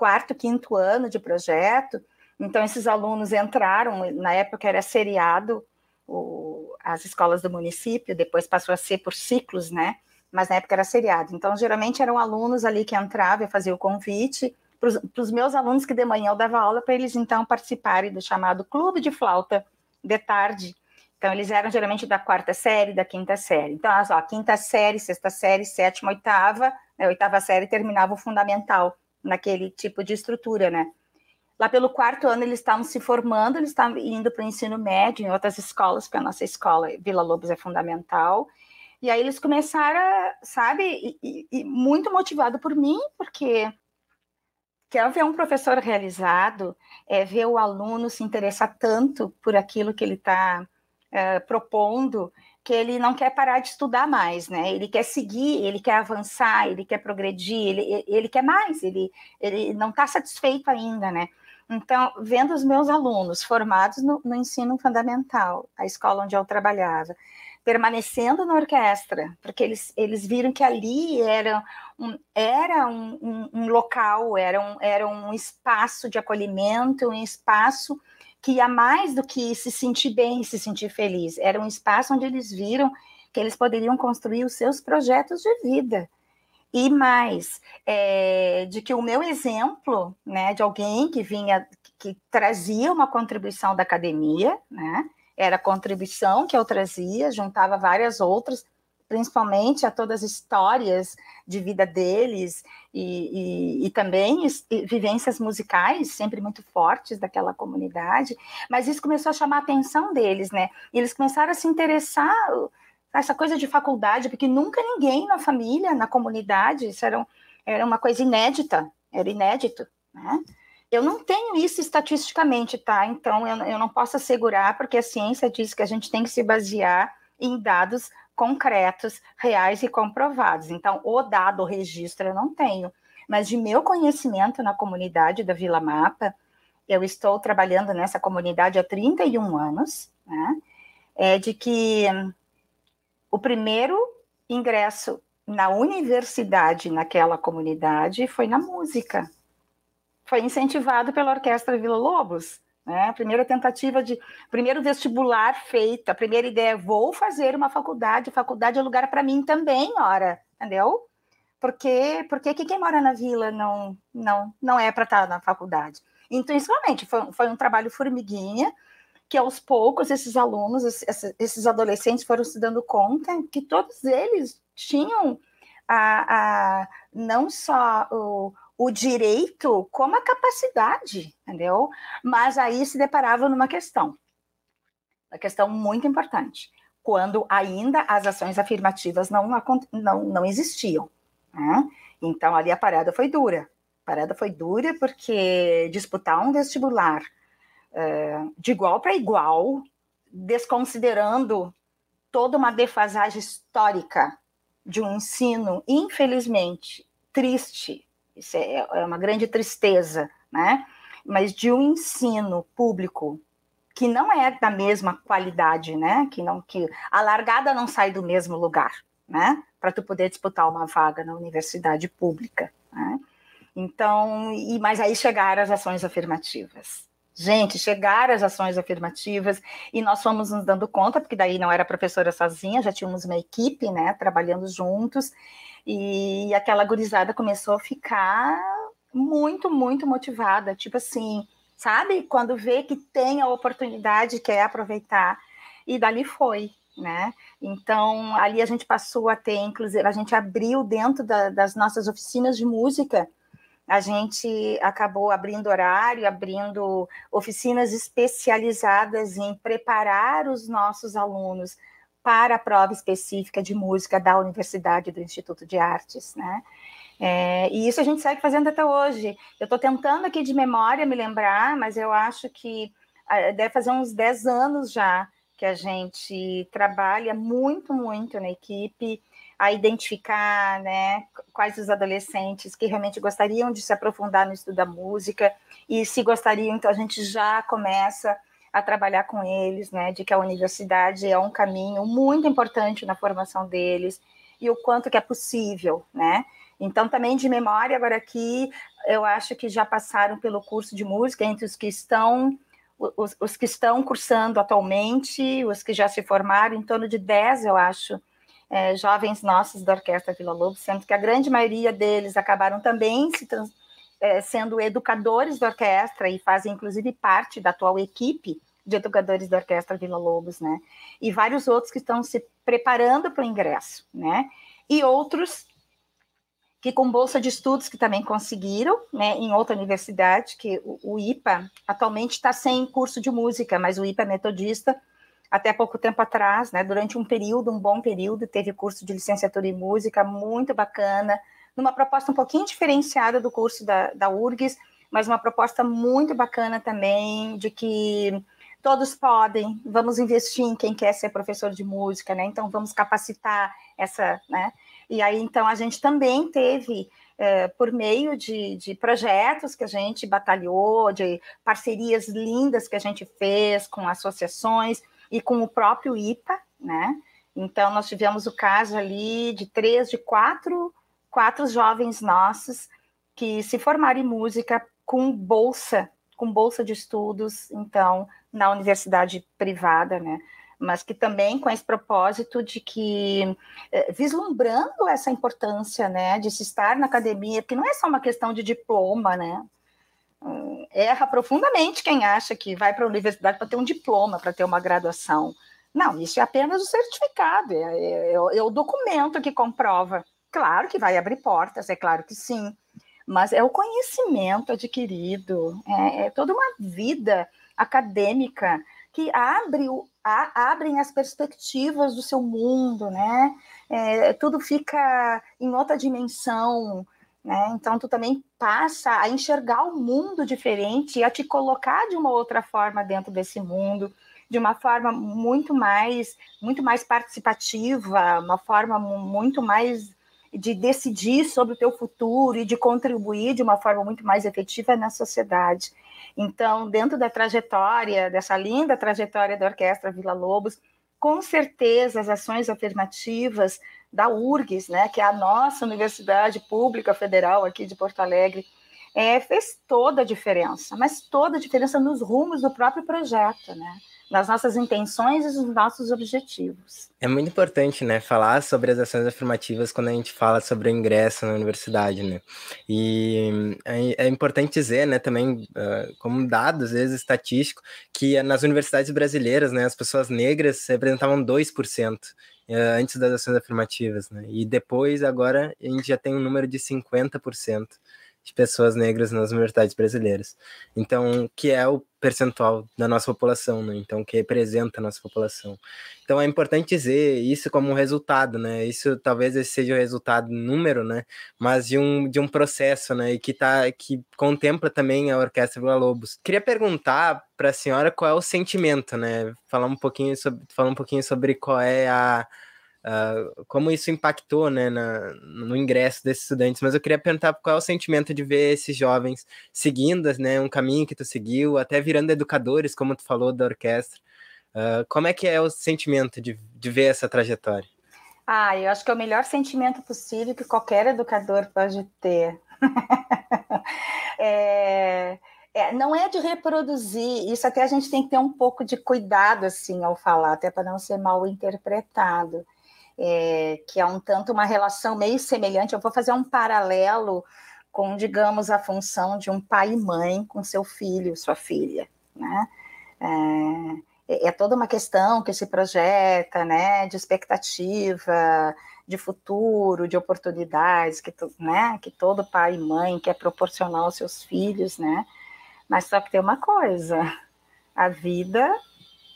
quarto, quinto ano de projeto. Então, esses alunos entraram, na época era seriado, o, as escolas do município, depois passou a ser por ciclos, né? Mas na época era seriado. Então, geralmente eram alunos ali que entravam e faziam o convite para os meus alunos que de manhã eu dava aula para eles então participarem do chamado clube de flauta de tarde. Então, eles eram geralmente da quarta série, da quinta série. Então, a quinta série, sexta série, sétima, oitava, né, oitava série terminava o fundamental naquele tipo de estrutura, né? Lá pelo quarto ano eles estavam se formando, eles estavam indo para o ensino médio em outras escolas, porque a nossa escola Vila Lobos é fundamental. E aí eles começaram, sabe, e, e, muito motivado por mim, porque quer ver um professor realizado, é ver o aluno se interessar tanto por aquilo que ele está é, propondo, que ele não quer parar de estudar mais, né? Ele quer seguir, ele quer avançar, ele quer progredir, ele, ele quer mais, ele, ele não está satisfeito ainda, né? Então, vendo os meus alunos formados no, no, ensino fundamental, a escola onde eu trabalhava, permanecendo na orquestra, porque eles, eles viram que ali era um, era um, um, um local, era um, era um espaço de acolhimento, um espaço que ia mais do que se sentir bem, se sentir feliz. Era um espaço onde eles viram que eles poderiam construir os seus projetos de vida. E mais, é, de que o meu exemplo, né, de alguém que vinha, que, trazia uma contribuição da academia, né, era a contribuição que eu trazia, juntava várias outras, principalmente a todas as histórias de vida deles e, e, e também vivências musicais sempre muito fortes daquela comunidade, mas isso começou a chamar a atenção deles, né? E eles começaram a se interessar essa coisa de faculdade, porque nunca ninguém na família, na comunidade, isso era, era uma coisa inédita, era inédito, né? Eu não tenho isso estatisticamente, tá? Então eu, eu não posso assegurar, porque a ciência diz que a gente tem que se basear em dados concretos, reais e comprovados. Então, o dado, o registro, eu não tenho. Mas de meu conhecimento na comunidade da Vila Mapa, eu estou trabalhando nessa comunidade há 31 anos, né? É de que o primeiro ingresso na universidade naquela comunidade foi na música. Foi incentivado pela Orquestra Vila Lobos. Né? A primeira tentativa de. Primeiro vestibular feito, a primeira ideia: vou fazer uma faculdade, faculdade é lugar para mim também, ora, entendeu? Porque, porque quem mora na vila não, não, não é para estar na faculdade. Então, realmente foi, foi um trabalho formiguinha, que aos poucos esses alunos, esses, esses adolescentes foram se dando conta que todos eles tinham a, a, não só o, o direito como a capacidade, entendeu? Mas aí se deparava numa questão, uma questão muito importante, quando ainda as ações afirmativas não, não, não existiam. Né? Então ali a parada foi dura. A parada foi dura porque disputar um vestibular é, de igual para igual, desconsiderando toda uma defasagem histórica de um ensino, infelizmente, triste, isso é, é uma grande tristeza, né? Mas de um ensino público que não é da mesma qualidade, né? Que não que a largada não sai do mesmo lugar, né? Para tu poder disputar uma vaga na universidade pública, né? Então, e mas aí chegaram as ações afirmativas. Gente, chegaram as ações afirmativas e nós fomos nos dando conta, porque daí não era professora sozinha, já tínhamos uma equipe, né, trabalhando juntos, e aquela gurizada começou a ficar muito, muito motivada, tipo assim, sabe? Quando vê que tem a oportunidade, quer aproveitar, e dali foi, né? Então, ali a gente passou a ter, inclusive, a gente abriu dentro da, das nossas oficinas de música, a gente acabou abrindo horário, abrindo oficinas especializadas em preparar os nossos alunos para a prova específica de música da Universidade do Instituto de Artes, né? É, e isso a gente segue fazendo até hoje. Eu estou tentando aqui de memória me lembrar, mas eu acho que ah, deve fazer uns 10 anos já que a gente trabalha muito, muito na equipe a identificar né, quais os adolescentes que realmente gostariam de se aprofundar no estudo da música, e se gostariam, então a gente já começa a trabalhar com eles, né, de que a universidade é um caminho muito importante na formação deles, e o quanto que é possível, né? Então, também de memória, agora aqui, eu acho que já passaram pelo curso de música, entre os que estão os, os, que estão cursando atualmente, os que já se formaram, em torno de 10, eu acho, é, jovens nossos da Orquestra Vila Lobos, sendo que a grande maioria deles acabaram também se é, sendo educadores da orquestra e fazem inclusive parte da atual equipe de educadores da Orquestra Vila Lobos, né? E vários outros que estão se preparando para o ingresso, né? E outros que com bolsa de estudos que também conseguiram, né, em outra universidade, que o, o IPA atualmente está sem curso de música, mas o IPA é metodista até pouco tempo atrás, né, durante um período, um bom período, teve curso de licenciatura em música, muito bacana, numa proposta um pouquinho diferenciada do curso da, da URGS, mas uma proposta muito bacana também, de que todos podem, vamos investir em quem quer ser professor de música, né, então vamos capacitar essa, né, e aí então a gente também teve é, por meio de, de, projetos que a gente batalhou, de parcerias lindas que a gente fez com associações, e com o próprio IPA, né? Então, nós tivemos o caso ali de três, de quatro, quatro jovens nossos que se formaram em música com bolsa, com bolsa de estudos, então, na universidade privada, né? Mas que também com esse propósito de que, eh, vislumbrando essa importância, né, de se estar na academia, porque não é só uma questão de diploma, né? erra profundamente quem acha que vai para a universidade para ter um diploma, para ter uma graduação. Não, isso é apenas o certificado, é, é, é, o documento que comprova. Claro que vai abrir portas, é claro que sim, mas é o conhecimento adquirido, é, é toda uma vida acadêmica que abre o, a, abrem as perspectivas do seu mundo, né? É, tudo fica em outra dimensão, né? Então, tu também passa a enxergar o mundo diferente e a te colocar de uma outra forma dentro desse mundo, de uma forma muito mais, muito mais participativa, uma forma muito mais de decidir sobre o teu futuro e de contribuir de uma forma muito mais efetiva na sociedade. Então, dentro da trajetória, dessa linda trajetória da Orquestra Vila Lobos, com certeza as ações afirmativas da URGS, né, que é a nossa Universidade Pública Federal aqui de Porto Alegre, é, fez toda a diferença, mas toda a diferença nos rumos do próprio projeto, né? Nas nossas intenções e nos nossos objetivos. É muito importante, né, falar sobre as ações afirmativas quando a gente fala sobre o ingresso na universidade, né? E é, é importante dizer, né, também uh, como dado, às vezes estatístico, que nas universidades brasileiras, né, as pessoas negras representavam 2% eh, antes das ações afirmativas, né? E depois, agora, a gente já tem um número de 50% de pessoas negras nas universidades brasileiras. Então, que é o percentual da nossa população, né? Então, que representa a nossa população. Então, é importante dizer isso como um resultado, né? Isso talvez seja o resultado número, né? Mas de um, de um processo, né? E que, tá, que contempla também a Orquestra Vila Lobos. Queria perguntar para a senhora qual é o sentimento, né? Falar um pouquinho sobre, falar um pouquinho sobre qual é a uh, como isso impactou né, na, no ingresso desses estudantes, mas eu queria perguntar qual é o sentimento de ver esses jovens seguindo né, um caminho que tu seguiu, até virando educadores, como tu falou da orquestra. Uh, como é que é o sentimento de, de ver essa trajetória? Ah, eu acho que é o melhor sentimento possível que qualquer educador pode ter. *laughs* é, é, não é de reproduzir, isso até a gente tem que ter um pouco de cuidado assim ao falar, até para não ser mal interpretado é, que é um tanto uma relação meio semelhante. Eu vou fazer um paralelo com, digamos, a função de um pai e mãe com seu filho, sua filha, né? É, é toda uma questão que se projeta, né, de expectativa, de futuro, de oportunidades que, né, que todo pai e mãe quer proporcionar aos seus filhos, né? Mas só que tem uma coisa, a vida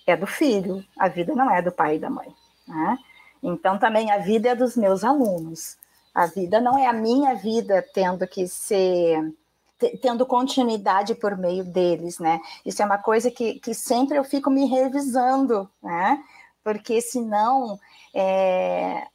é do filho, a vida não é do pai e da mãe, né? Então, também a vida é dos meus alunos. A vida não é a minha vida tendo que ser tendo continuidade por meio deles, né? Isso é uma coisa que, que sempre eu fico me revisando, né? Porque senão é,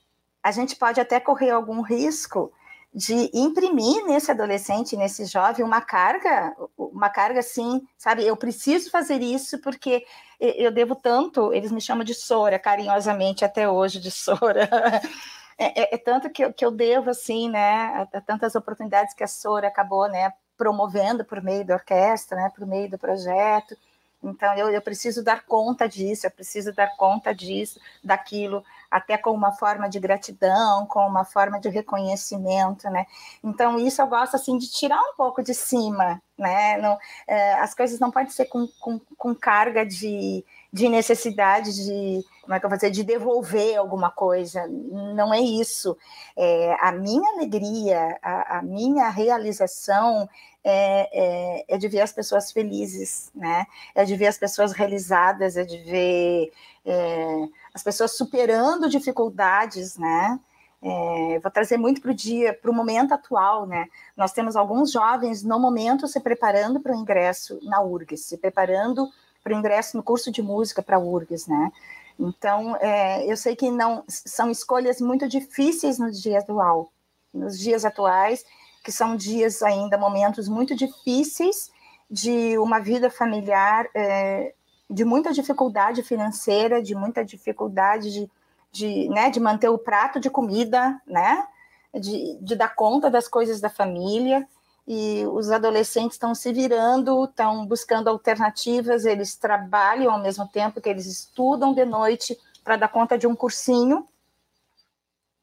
a gente pode até correr algum risco de imprimir nesse adolescente, nesse jovem, uma carga, uma carga assim, sabe? Eu preciso fazer isso porque eu devo tanto. Eles me chamam de Sora, carinhosamente até hoje de Sora. *laughs* É, é, é tanto que eu, que eu devo assim, né? A, a tantas oportunidades que a Sora acabou, né? Promovendo por meio da orquestra, né? Por meio do projeto. Então, eu, eu preciso dar conta disso, eu preciso dar conta disso, daquilo, até com uma forma de gratidão, com uma forma de reconhecimento, né? Então, isso eu gosto, assim, de tirar um pouco de cima, né? Não, é, as coisas não podem ser com, com, com carga de, de necessidade de, como é que eu vou dizer, de devolver alguma coisa. Não é isso. É, a minha alegria, a, a minha realização é, é, é, de ver as pessoas felizes, né? É de ver as pessoas realizadas, é de ver é, as pessoas superando dificuldades, né? É, vou trazer muito para o dia, para o momento atual, né? Nós temos alguns jovens no momento se preparando para o ingresso na URGS, se preparando para o ingresso no curso de música para a URGS, né? Então, é, eu sei que não são escolhas muito difíceis nos dias atual, nos dias atuais, que são dias ainda, momentos muito difíceis de uma vida familiar, é, de muita dificuldade financeira, de muita dificuldade de, de, né, de manter o prato de comida, né, de, de dar conta das coisas da família, e os adolescentes estão se virando, estão buscando alternativas, eles trabalham ao mesmo tempo que eles estudam de noite para dar conta de um cursinho,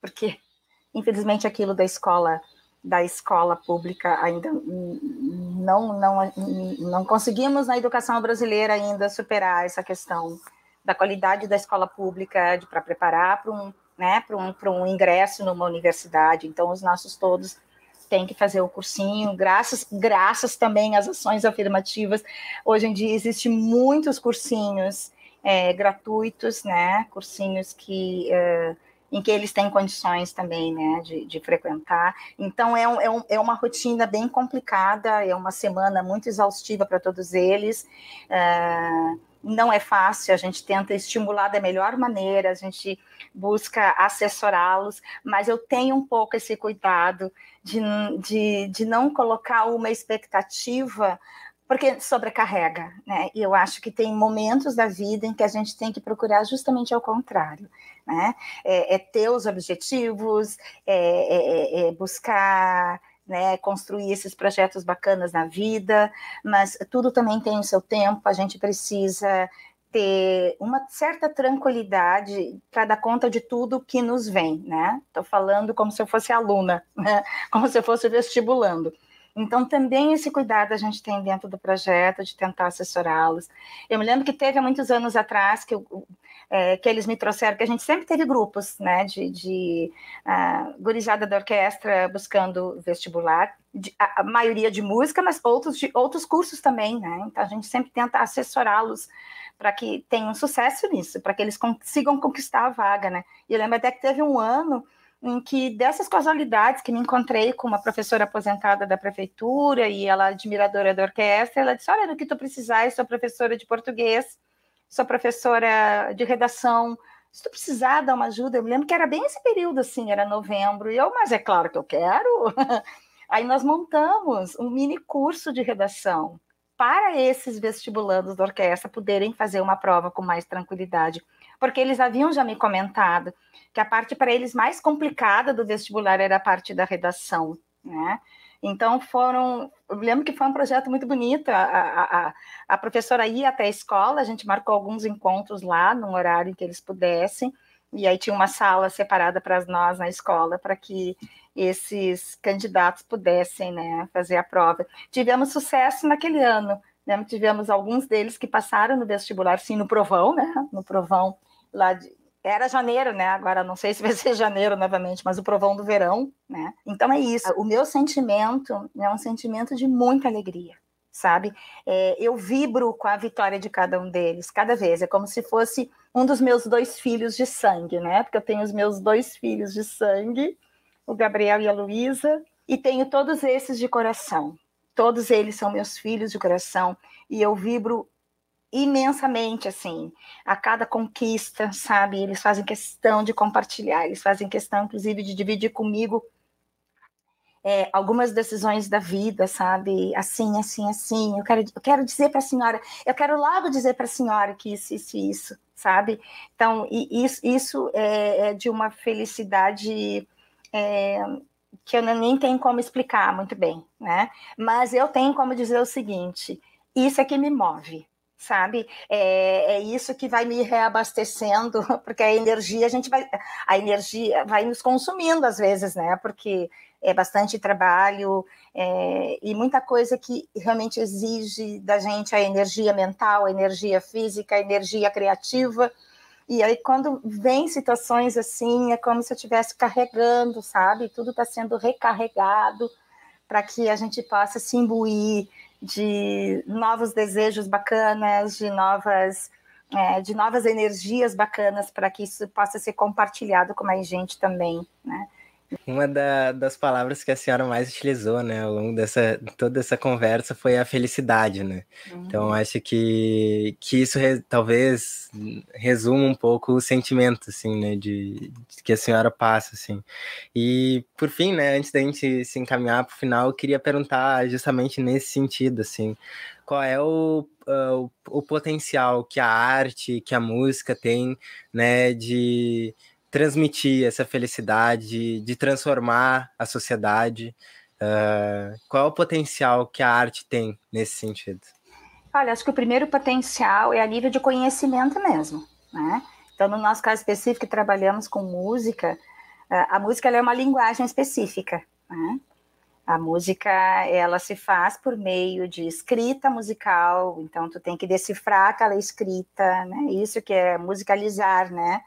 porque infelizmente aquilo da escola da escola pública ainda não, não, não conseguimos na educação brasileira ainda superar essa questão da qualidade da escola pública para preparar para um, né, um, um ingresso numa universidade. Então, os nossos todos têm que fazer o cursinho, graças, graças também às ações afirmativas. Hoje em dia existem muitos cursinhos é, gratuitos, né, cursinhos que... É, em que eles têm condições também né, de, de frequentar. Então, é, um, é, um, é, uma rotina bem complicada, é uma semana muito exaustiva para todos eles. Uh, não é fácil, a gente tenta estimular da melhor maneira, a gente busca assessorá-los, mas eu tenho um pouco esse cuidado de, de, de não colocar uma expectativa porque sobrecarrega, né? E eu acho que tem momentos da vida em que a gente tem que procurar justamente ao contrário, né? É, é ter os objetivos, é, é, é, é buscar né, construir esses projetos bacanas na vida, mas tudo também tem o seu tempo, a gente precisa ter uma certa tranquilidade para dar conta de tudo que nos vem, né? Estou falando como se eu fosse aluna, *laughs* né? como se eu fosse vestibulando. Então, também esse cuidado a gente tem dentro do projeto, de tentar assessorá-los. Eu me lembro que teve há muitos anos atrás que, eu, é, que eles me trouxeram, que a gente sempre teve grupos, né, de, de uh, gurizada da orquestra buscando vestibular, de, a, a, maioria de música, mas outros, de, outros cursos também, né, então a gente sempre tenta assessorá-los para que tenham sucesso nisso, para que eles consigam conquistar a vaga, né. E eu lembro até que teve um ano em que dessas casualidades que me encontrei com uma professora aposentada da prefeitura e ela admiradora da orquestra, ela disse: "Olha, no que tu precisar, eu sou professora de português, sou professora de redação, se tu precisar dar uma ajuda, eu me lembro que era bem esse período assim, era novembro, e eu, mas é claro que eu quero. *laughs* Aí nós montamos um mini curso de redação para esses vestibulandos da orquestra poderem fazer uma prova com mais tranquilidade, porque eles haviam já me comentado que a parte para eles mais complicada do vestibular era a parte da redação, né? Então foram, eu lembro que foi um projeto muito bonito. A, a, a, professora ia até a escola, a gente marcou alguns encontros lá, num horário em que eles pudessem, e aí tinha uma sala separada para nós na escola para que esses candidatos pudessem né, fazer a prova. Tivemos sucesso naquele ano, né? tivemos alguns deles que passaram no vestibular, sim, no provão, né? No provão lá de, era janeiro, né? Agora não sei se vai ser *laughs* janeiro novamente, mas o provão do verão, né? Então é isso. O meu sentimento é um sentimento de muita alegria, sabe? É, eu vibro com a vitória de cada um deles, cada vez. É como se fosse um dos meus dois filhos de sangue, né? Porque eu tenho os meus dois filhos de sangue o Gabriel e a Luísa, e tenho todos esses de coração. Todos eles são meus filhos de coração e eu vibro imensamente assim a cada conquista, sabe? Eles fazem questão de compartilhar, eles fazem questão inclusive de dividir comigo é, algumas decisões da vida, sabe? Assim, assim, assim. Eu quero, eu quero dizer para a senhora, eu quero logo dizer para a senhora que isso, isso, isso, sabe? Então, isso, isso é, é de uma felicidade é, que eu nem tenho como explicar muito bem, né? Mas eu tenho como dizer o seguinte: isso é que me move, sabe? É, é, isso que vai me reabastecendo, *laughs* porque a energia a gente vai, a energia vai nos consumindo às vezes, né? Porque é bastante trabalho é, e muita coisa que realmente exige da gente a energia mental, a energia física, a energia criativa. E aí, quando vem situações assim, é como se eu estivesse carregando, sabe? Tudo está sendo recarregado para que a gente possa se imbuir de novos desejos bacanas, de novas, é, de novas energias bacanas, para que isso possa ser compartilhado com mais gente também, né? Uma da, das palavras que a senhora mais utilizou, né, ao longo dessa toda essa conversa foi a felicidade, né? Então, uhum. Então acho que, que isso re, talvez resuma um pouco o sentimento, assim, né, de, de, que a senhora passa, assim. E por fim, né, antes da gente se encaminhar para o final, eu queria perguntar justamente nesse sentido, assim, qual é o, uh, o, o potencial que a arte, que a música tem, né, de transmitir essa felicidade, de transformar a sociedade? Uh, qual é o potencial que a arte tem nesse sentido? Olha, acho que o primeiro potencial é a nível de conhecimento mesmo, né? Então, no nosso caso específico, que trabalhamos com música, a música é uma linguagem específica, né? A música, ela se faz por meio de escrita musical, então tu tem que decifrar aquela escrita, né? Isso que é musicalizar, né?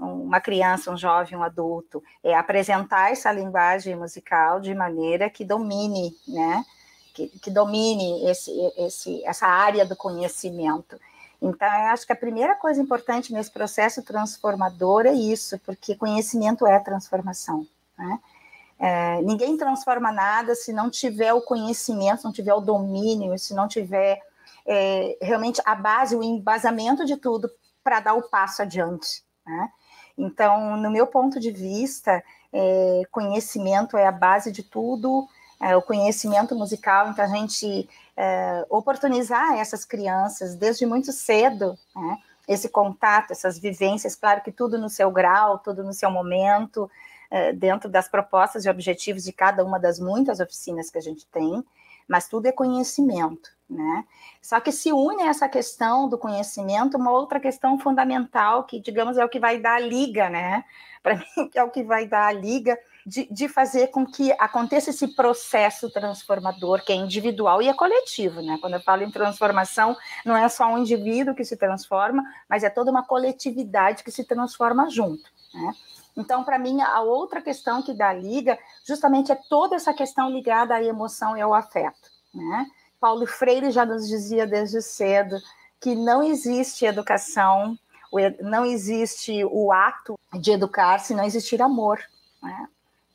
Uma criança, um jovem, um adulto, é apresentar essa linguagem musical de maneira que domine, né? Que, que domine esse, esse, essa área do conhecimento. Então, eu acho que a primeira coisa importante nesse processo transformador é isso, porque conhecimento é transformação. Né? É, ninguém transforma nada se não tiver o conhecimento, se não tiver o domínio, se não tiver é, realmente a base, o embasamento de tudo para dar o passo adiante. Né? Então, no meu ponto de vista, é, conhecimento é a base de tudo, é, o conhecimento musical, então a gente é, oportunizar essas crianças desde muito cedo, né, esse contato, essas vivências, claro que tudo no seu grau, tudo no seu momento, é, dentro das propostas e objetivos de cada uma das muitas oficinas que a gente tem, mas tudo é conhecimento, né? Só que se une a essa questão do conhecimento uma outra questão fundamental, que, digamos, é o que vai dar a liga, né? *laughs* Para mim, é o que vai dar a liga de, de, fazer com que aconteça esse processo transformador, que é individual e é coletivo, né? Quando eu falo em transformação, não é só um indivíduo que se transforma, mas é toda uma coletividade que se transforma junto, né? Então, para mim, a outra questão que dá liga, justamente é toda essa questão ligada à emoção e ao afeto. Né? Paulo Freire já nos dizia desde cedo que não existe educação, não existe o ato de educar se não existir amor. Né?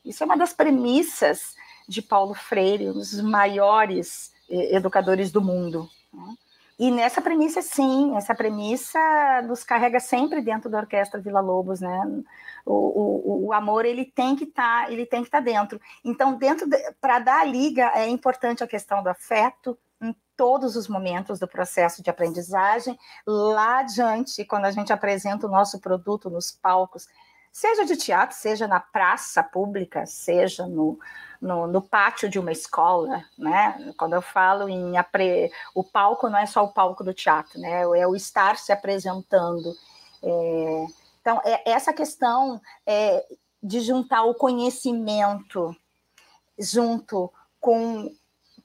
Isso é uma das premissas de Paulo Freire, um dos maiores eh, educadores do mundo. Né? E nessa premissa, sim, essa premissa nos carrega sempre dentro da Orquestra Vila Lobos, né? O, o, o amor ele tem que estar, tá, ele tem que estar tá dentro. Então, dentro de, para dar a liga é importante a questão do afeto em todos os momentos do processo de aprendizagem. Lá adiante, quando a gente apresenta o nosso produto nos palcos, seja de teatro, seja na praça pública, seja no, no, no, pátio de uma escola, né? Quando eu falo em apre... o palco não é só o palco do teatro, né? É o estar se apresentando. É... Então, é essa questão é, de juntar o conhecimento junto com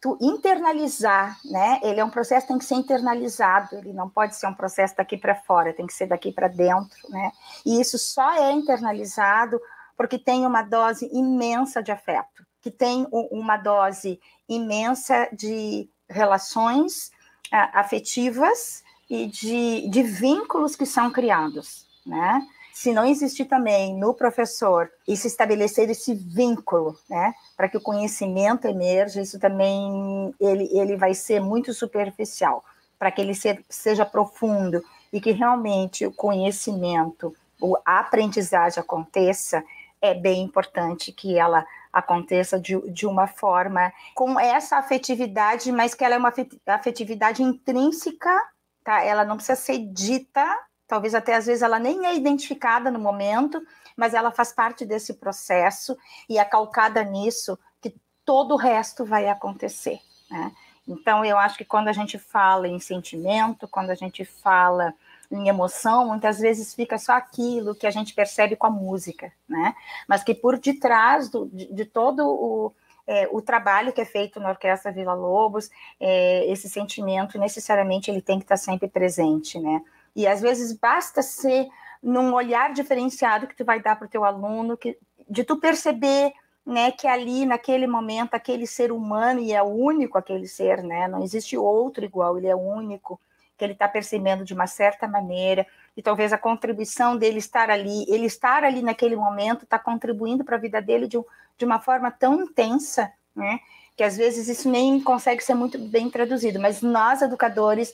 tu internalizar, né? Ele é um processo que tem que ser internalizado, ele não pode ser um processo daqui para fora, tem que ser daqui para dentro, né? E isso só é internalizado porque tem uma dose imensa de afeto, que tem uma dose imensa de relações afetivas e de, de vínculos que são criados, né? Se não existir também no professor e se estabelecer esse vínculo, né, para que o conhecimento emerja, isso também ele, ele vai ser muito superficial, para que ele se, seja profundo e que realmente o conhecimento, a aprendizagem aconteça, é bem importante que ela aconteça de, de uma forma com essa afetividade, mas que ela é uma afetividade intrínseca, tá? Ela não precisa ser dita, talvez até às vezes ela nem é identificada no momento, mas ela faz parte desse processo e é calcada nisso que todo o resto vai acontecer, né? Então eu acho que quando a gente fala em sentimento, quando a gente fala em emoção, muitas vezes fica só aquilo que a gente percebe com a música, né? Mas que por detrás do, de, de todo o, é, o trabalho que é feito na Orquestra Vila Lobos, é, esse sentimento necessariamente ele tem que estar sempre presente, né? E às vezes basta ser num olhar diferenciado que tu vai dar para o teu aluno, que, de tu perceber né, que ali naquele momento aquele ser humano e é único aquele ser, né? Não existe outro igual, ele é único que ele está percebendo de uma certa maneira, e talvez a contribuição dele estar ali, ele estar ali naquele momento, está contribuindo para a vida dele de, de uma forma tão intensa, né? Que às vezes isso nem consegue ser muito bem traduzido, mas nós, educadores,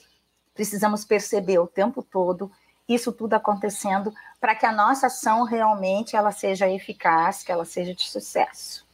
precisamos perceber o tempo todo isso tudo acontecendo para que a nossa ação realmente ela seja eficaz, que ela seja de sucesso.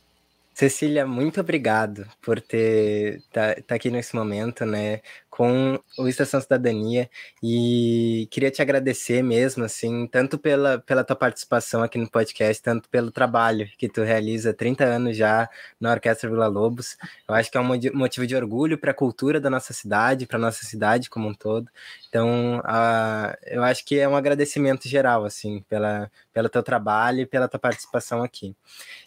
Cecília, muito obrigado por ter tá, tá aqui nesse momento, né, com o Estação Cidadania e queria te agradecer mesmo, assim, tanto pela, pela tua participação aqui no podcast, tanto pelo trabalho que tu realiza há 30 anos já na Orquestra Vila Lobos. Eu acho que é um motivo de orgulho para a cultura da nossa cidade, para nossa cidade como um todo. Então, uh, eu acho que é um agradecimento geral, assim, pela, pelo teu trabalho e pela tua participação aqui.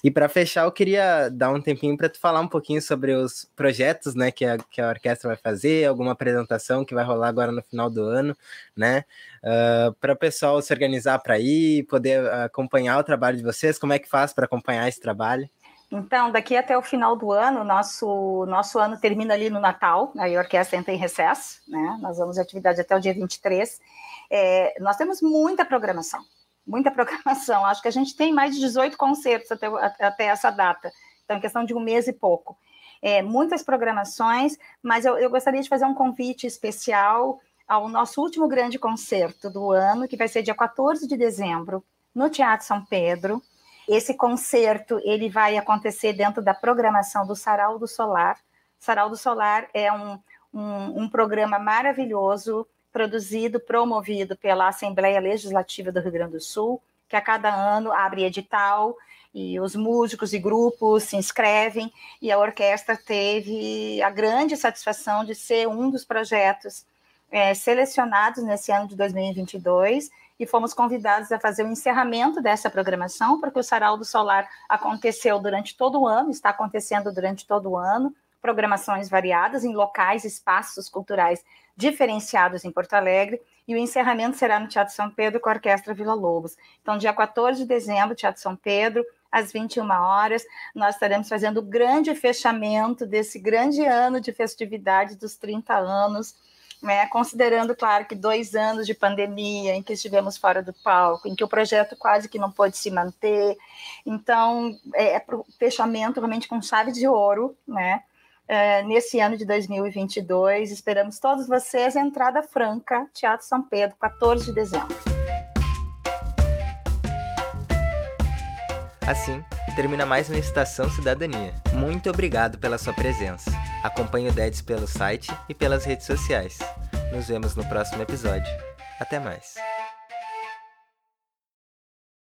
E para fechar, eu queria dar um tempinho para tu falar um pouquinho sobre os projetos, né, que a, que a orquestra vai fazer, alguma apresentação que vai rolar agora no final do ano, né, uh, para o pessoal se organizar para ir, poder acompanhar o trabalho de vocês. Como é que faz para acompanhar esse trabalho? Então, daqui até o final do ano, nosso nosso ano termina ali no Natal, aí a orquestra entra em recesso, né? Nós vamos de atividade até o dia 23. É, nós temos muita programação, muita *laughs* programação. Acho que a gente tem mais de 18 concertos até, até essa data. Então, é questão de um mês e pouco. É, muitas programações, mas eu, eu gostaria de fazer um convite especial ao nosso último grande concerto do ano, que vai ser dia 14 de dezembro, no Teatro São Pedro. Esse concerto ele vai acontecer dentro da programação do Sarau do Solar. Sarau do Solar é um, um, um programa maravilhoso, produzido, promovido pela Assembleia Legislativa do Rio Grande do Sul, que a cada ano abre edital e os músicos e grupos se inscrevem, e a orquestra teve a grande satisfação de ser um dos projetos é, selecionados nesse ano de 2022 e fomos convidados a fazer o encerramento dessa programação, porque o Sarau do Solar aconteceu durante todo o ano, está acontecendo durante todo o ano, programações variadas em locais, espaços culturais diferenciados em Porto Alegre, e o encerramento será no Teatro São Pedro com a Orquestra Vila Lobos. Então, dia 14 de dezembro, Teatro São Pedro, às 21 horas, nós estaremos fazendo o grande fechamento desse grande ano de festividade dos 30 anos né? considerando, claro, que dois anos de pandemia em que estivemos fora do palco, em que o projeto quase que não pôde se manter. Então, é, é para o fechamento realmente com chave de ouro, né? É, nesse ano de 2022. Esperamos todos vocês. Entrada franca, Teatro São Pedro, 14 de dezembro. Assim, termina mais uma Estação Cidadania. Muito obrigado pela sua presença. Acompanhe o DEDS pelo site e pelas redes sociais. Nos vemos no próximo episódio. Até mais.